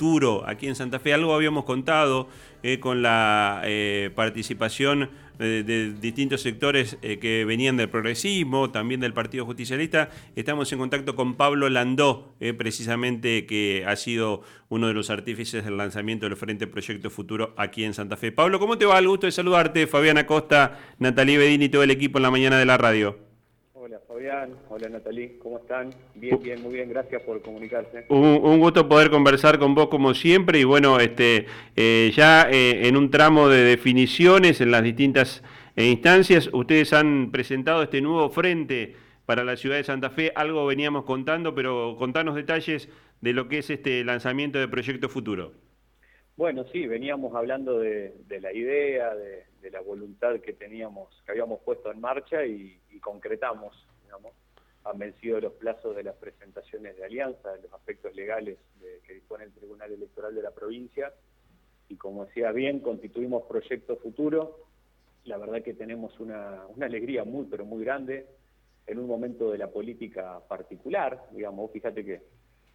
futuro aquí en Santa Fe. Algo habíamos contado eh, con la eh, participación de, distintos sectores eh, que venían del progresismo, también del Partido Justicialista. Estamos en contacto con Pablo Landó, precisamente que ha sido uno de los artífices del lanzamiento del Frente Proyecto Futuro aquí en Santa Fe. Pablo, ¿cómo te va? El gusto de saludarte. Fabiana Costa, Natalie Bedini y todo el equipo en la mañana de la radio. Hola Natalí, ¿cómo están? Bien, bien, muy bien, gracias por comunicarse. Un, gusto poder conversar con vos como siempre y bueno, este, eh, ya eh, en un tramo de definiciones en las distintas eh, instancias, ustedes han presentado este nuevo frente para la ciudad de Santa Fe, algo veníamos contando, pero contanos detalles de lo que es este lanzamiento de Proyecto Futuro. Bueno, sí, veníamos hablando de, la idea, de, la voluntad que teníamos, que habíamos puesto en marcha y concretamos han vencido los plazos de las presentaciones de alianza, de los aspectos legales que dispone el Tribunal Electoral de la provincia, y como decía bien, constituimos Proyecto Futuro, la verdad que tenemos una, alegría muy, pero muy grande, en un momento de la política particular, digamos, fíjate que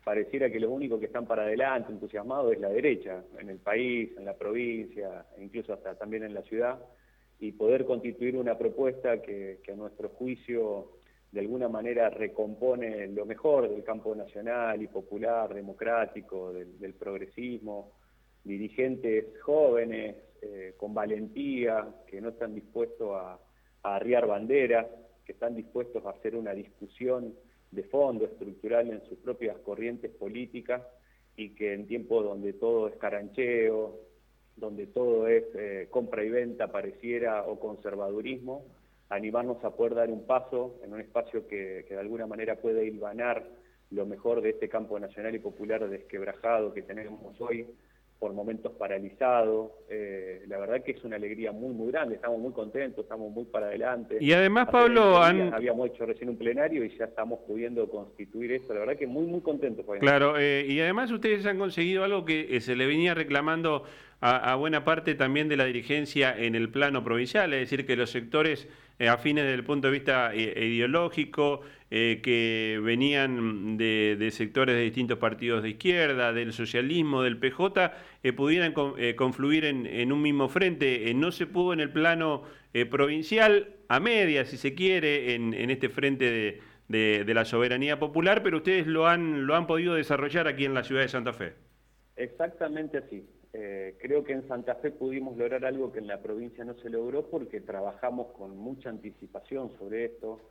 pareciera que los únicos que están para adelante, entusiasmados, es la derecha, en el país, en la provincia, e incluso hasta también en la ciudad, y poder constituir una propuesta que, a nuestro juicio de alguna manera recompone lo mejor del campo nacional y popular, democrático, del, progresismo, dirigentes jóvenes, eh, con valentía, que no están dispuestos a, arriar banderas, que están dispuestos a hacer una discusión de fondo, estructural en sus propias corrientes políticas y que en tiempos donde todo es carancheo, donde todo es eh, compra y venta pareciera o conservadurismo, animarnos a poder dar un paso en un espacio que, de alguna manera puede hilvanar lo mejor de este campo nacional y popular desquebrajado que tenemos hoy, por momentos paralizado. Eh, la verdad que es una alegría muy, muy grande, estamos muy contentos, estamos muy para adelante. Y además, Pablo, habíamos hecho recién un plenario y ya estamos pudiendo constituir esto, la verdad que muy, muy contentos. Claro, eh, y además ustedes han conseguido algo que eh, se le venía reclamando a, buena parte también de la dirigencia en el plano provincial, es decir, que los sectores afines desde el punto de vista ideológico, que venían de, de, sectores de distintos partidos de izquierda, del socialismo, del PJ, pudieran confluir en, en, un mismo frente. no se pudo en el plano provincial, a media, si se quiere, en, en este frente de, de, la soberanía popular, pero ustedes lo han, lo han podido desarrollar aquí en la ciudad de Santa Fe. Exactamente así. Eh, creo que en Santa Fe pudimos lograr algo que en la provincia no se logró porque trabajamos con mucha anticipación sobre esto.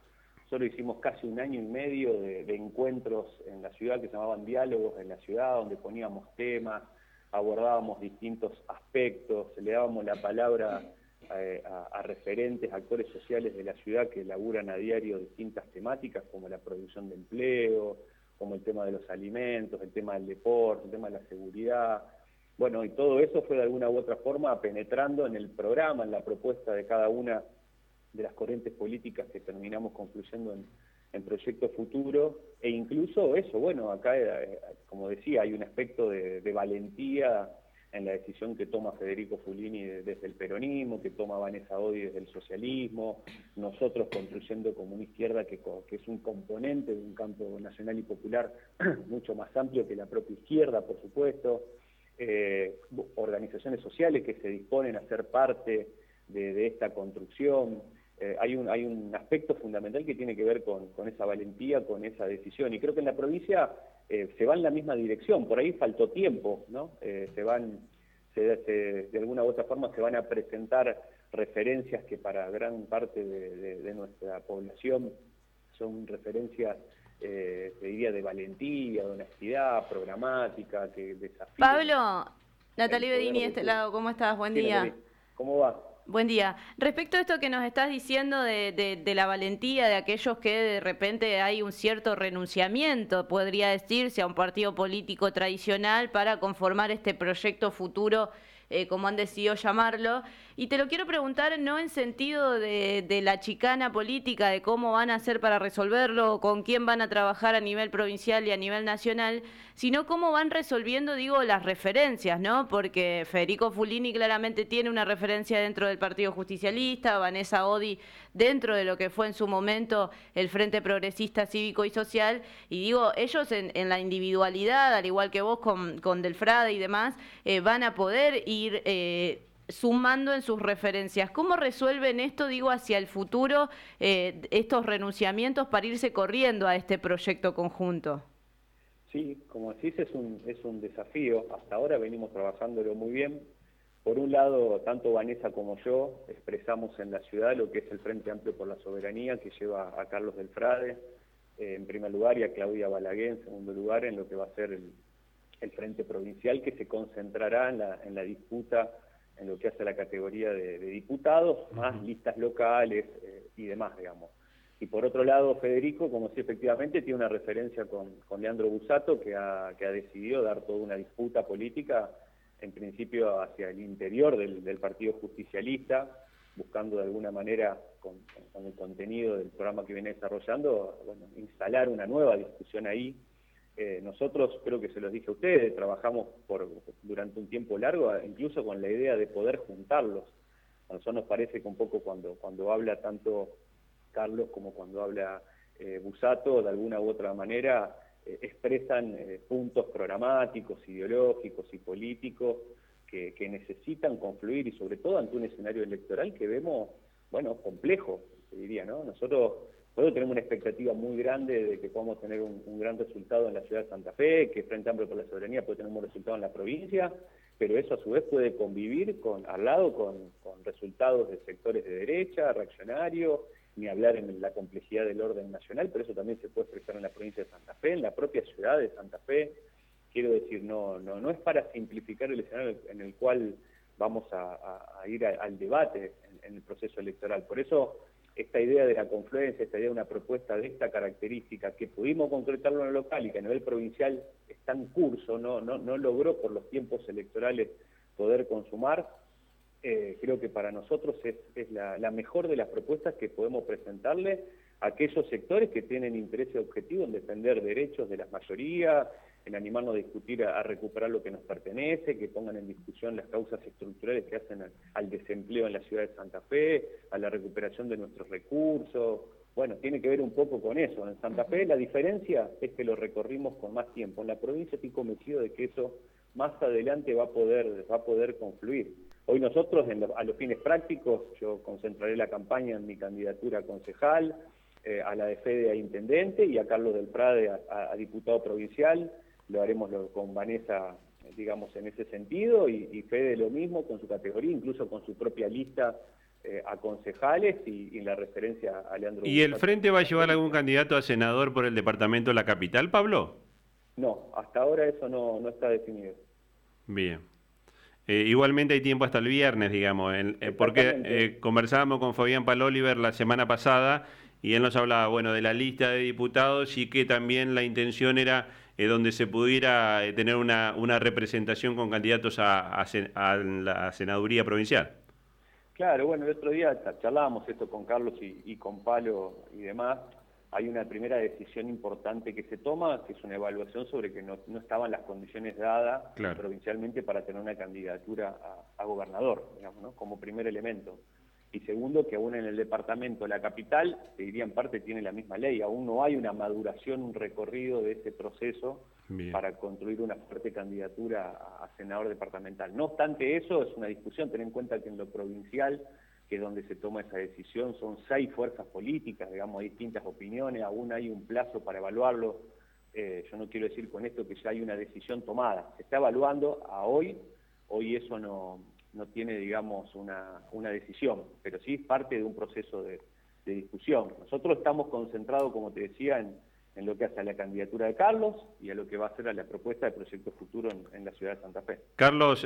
Solo hicimos casi un año y medio de, encuentros en la ciudad que se llamaban diálogos en la ciudad, donde poníamos temas, abordábamos distintos aspectos, le dábamos la palabra eh, a, referentes, actores sociales de la ciudad que laburan a diario distintas temáticas como la producción de empleo, como el tema de los alimentos, el tema del deporte, el tema de la seguridad. Bueno, y todo eso fue de alguna u otra forma penetrando en el programa, en la propuesta de cada una de las corrientes políticas que terminamos concluyendo en, Proyecto Futuro, e incluso eso, bueno, acá, eh, como decía, hay un aspecto de valentía en la decisión que toma Federico Fulini desde el peronismo, que toma Vanessa Odi desde el socialismo, nosotros construyendo como una izquierda que, es un componente de un campo nacional y popular mucho más amplio que la propia izquierda, por supuesto, eh, organizaciones sociales que se disponen a ser parte de, esta construcción. Eh, hay, un, hay un aspecto fundamental que tiene que ver con, esa valentía, con esa decisión, y creo que en la provincia eh, se va en la misma dirección, por ahí faltó tiempo, ¿no? Eh, se van, de alguna u otra forma se van a presentar referencias que para gran parte de, nuestra población son referencias, eh, diría, de valentía, de honestidad, programática, que desafían. Pablo, Natalie Bedini de este lado, ¿cómo estás? Buen día. ¿Cómo va? Buen día. Respecto a esto que nos estás diciendo de, la valentía de aquellos que de repente hay un cierto renunciamiento, podría decirse, a un partido político tradicional para conformar este proyecto futuro, eh, como han decidido llamarlo, Y te lo quiero preguntar no en sentido de, de, la chicana política, de cómo van a hacer para resolverlo, con quién van a trabajar a nivel provincial y a nivel nacional, sino cómo van resolviendo, digo, las referencias, ¿no? Porque Federico Fulini claramente tiene una referencia dentro del Partido Justicialista, Vanessa Odi dentro de lo que fue en su momento el Frente Progresista Cívico y Social, y digo, ellos en, la individualidad, al igual que vos con, con Delfrade y demás, eh, van a poder ir... Eh, sumando en sus referencias. ¿Cómo resuelven esto, digo, hacia el futuro, eh, estos renunciamientos para irse corriendo a este proyecto conjunto? Sí, como decís, es un, es un desafío. Hasta ahora venimos trabajándolo muy bien. Por un lado, tanto Vanessa como yo expresamos en la ciudad lo que es el Frente Amplio por la Soberanía, que lleva a Carlos Delfrade eh, en primer lugar y a Claudia Balaguer en segundo lugar, en lo que va a ser el, Frente Provincial, que se concentrará en la, en la disputa en lo que hace la categoría de, diputados, más listas locales eh, y demás, digamos. Y por otro lado, Federico, como si efectivamente tiene una referencia con, Leandro Busato, que ha, que ha decidido dar toda una disputa política, en principio hacia el interior del, Partido Justicialista, buscando de alguna manera, con, el contenido del programa que viene desarrollando, instalar una nueva discusión ahí. Eh, nosotros, creo que se los dije a ustedes, trabajamos por, durante un tiempo largo, incluso con la idea de poder juntarlos. A nosotros nos parece que un poco cuando, cuando habla tanto Carlos como cuando habla eh, Busato, de alguna u otra manera eh, expresan eh, puntos programáticos, ideológicos y políticos que, necesitan confluir y sobre todo ante un escenario electoral que vemos, bueno, complejo, se diría, ¿no? Nosotros tenemos una expectativa muy grande de que podamos tener un, gran resultado en la ciudad de Santa Fe, que Frente Amplio por la Soberanía puede tener un resultado en la provincia, pero eso a su vez puede convivir con, al lado con resultados de sectores de derecha, reaccionarios, ni hablar en la complejidad del orden nacional, pero eso también se puede expresar en la provincia de Santa Fe, en la propia ciudad de Santa Fe. Quiero decir, no, no, no es para simplificar el escenario en el cual vamos a, ir al debate en, el proceso electoral. Por eso esta idea de la confluencia, esta idea de una propuesta de esta característica, que pudimos concretarlo en el local y que a nivel provincial está en curso, no, no, no logró por los tiempos electorales poder consumar, eh, creo que para nosotros es, la, mejor de las propuestas que podemos presentarle a aquellos sectores que tienen interés y objetivo en defender derechos de las mayorías, en animarnos a discutir, a, recuperar lo que nos pertenece, que pongan en discusión las causas estructurales que hacen al, desempleo en la ciudad de Santa Fe, a la recuperación de nuestros recursos. Bueno, tiene que ver un poco con eso. En Santa Fe la diferencia es que lo recorrimos con más tiempo. En la provincia estoy convencido de que eso más adelante va a poder, va a poder confluir. Hoy nosotros, a los fines prácticos, yo concentraré la campaña en mi candidatura a concejal, eh, a la de Fede a intendente y a Carlos del Prade a, diputado provincial. Lo haremos con Vanessa, digamos, en ese sentido, y, Fede lo mismo con su categoría, incluso con su propia lista eh, a concejales y, la referencia a Leandro. ¿Y el Frente va a llevar algún candidato a senador por el departamento de la capital, Pablo? No, hasta ahora eso no, no está definido. Bien. Eh, igualmente hay tiempo hasta el viernes, digamos, eh, porque conversábamos con Fabián Paloliver la semana pasada y él nos hablaba, bueno, de la lista de diputados y que también la intención era donde se pudiera tener una, una, representación con candidatos a, la senaduría provincial. Claro, bueno, el otro día charlábamos esto con Carlos y, y con Palo y demás, hay una primera decisión importante que se toma, que es una evaluación sobre que no, estaban las condiciones dadas provincialmente para tener una candidatura a, gobernador, digamos, ¿no? como primer elemento. Y segundo, que aún en el departamento, la capital, te diría en parte, tiene la misma ley, aún no hay una maduración, un recorrido de ese proceso para construir una fuerte candidatura a, a senador departamental. No obstante eso, es una discusión, ten en cuenta que en lo provincial que es donde se toma esa decisión, son seis fuerzas políticas, digamos, hay distintas opiniones, aún hay un plazo para evaluarlo. Eh, yo no quiero decir con esto que ya hay una decisión tomada, se está evaluando a hoy, hoy eso no, no tiene, digamos, una, una decisión, pero sí es parte de un proceso de, discusión. Nosotros estamos concentrados, como te decía, en, en lo que hace a la candidatura de Carlos y a lo que va a ser a la propuesta de proyecto futuro en, en la ciudad de Santa Fe. Carlos,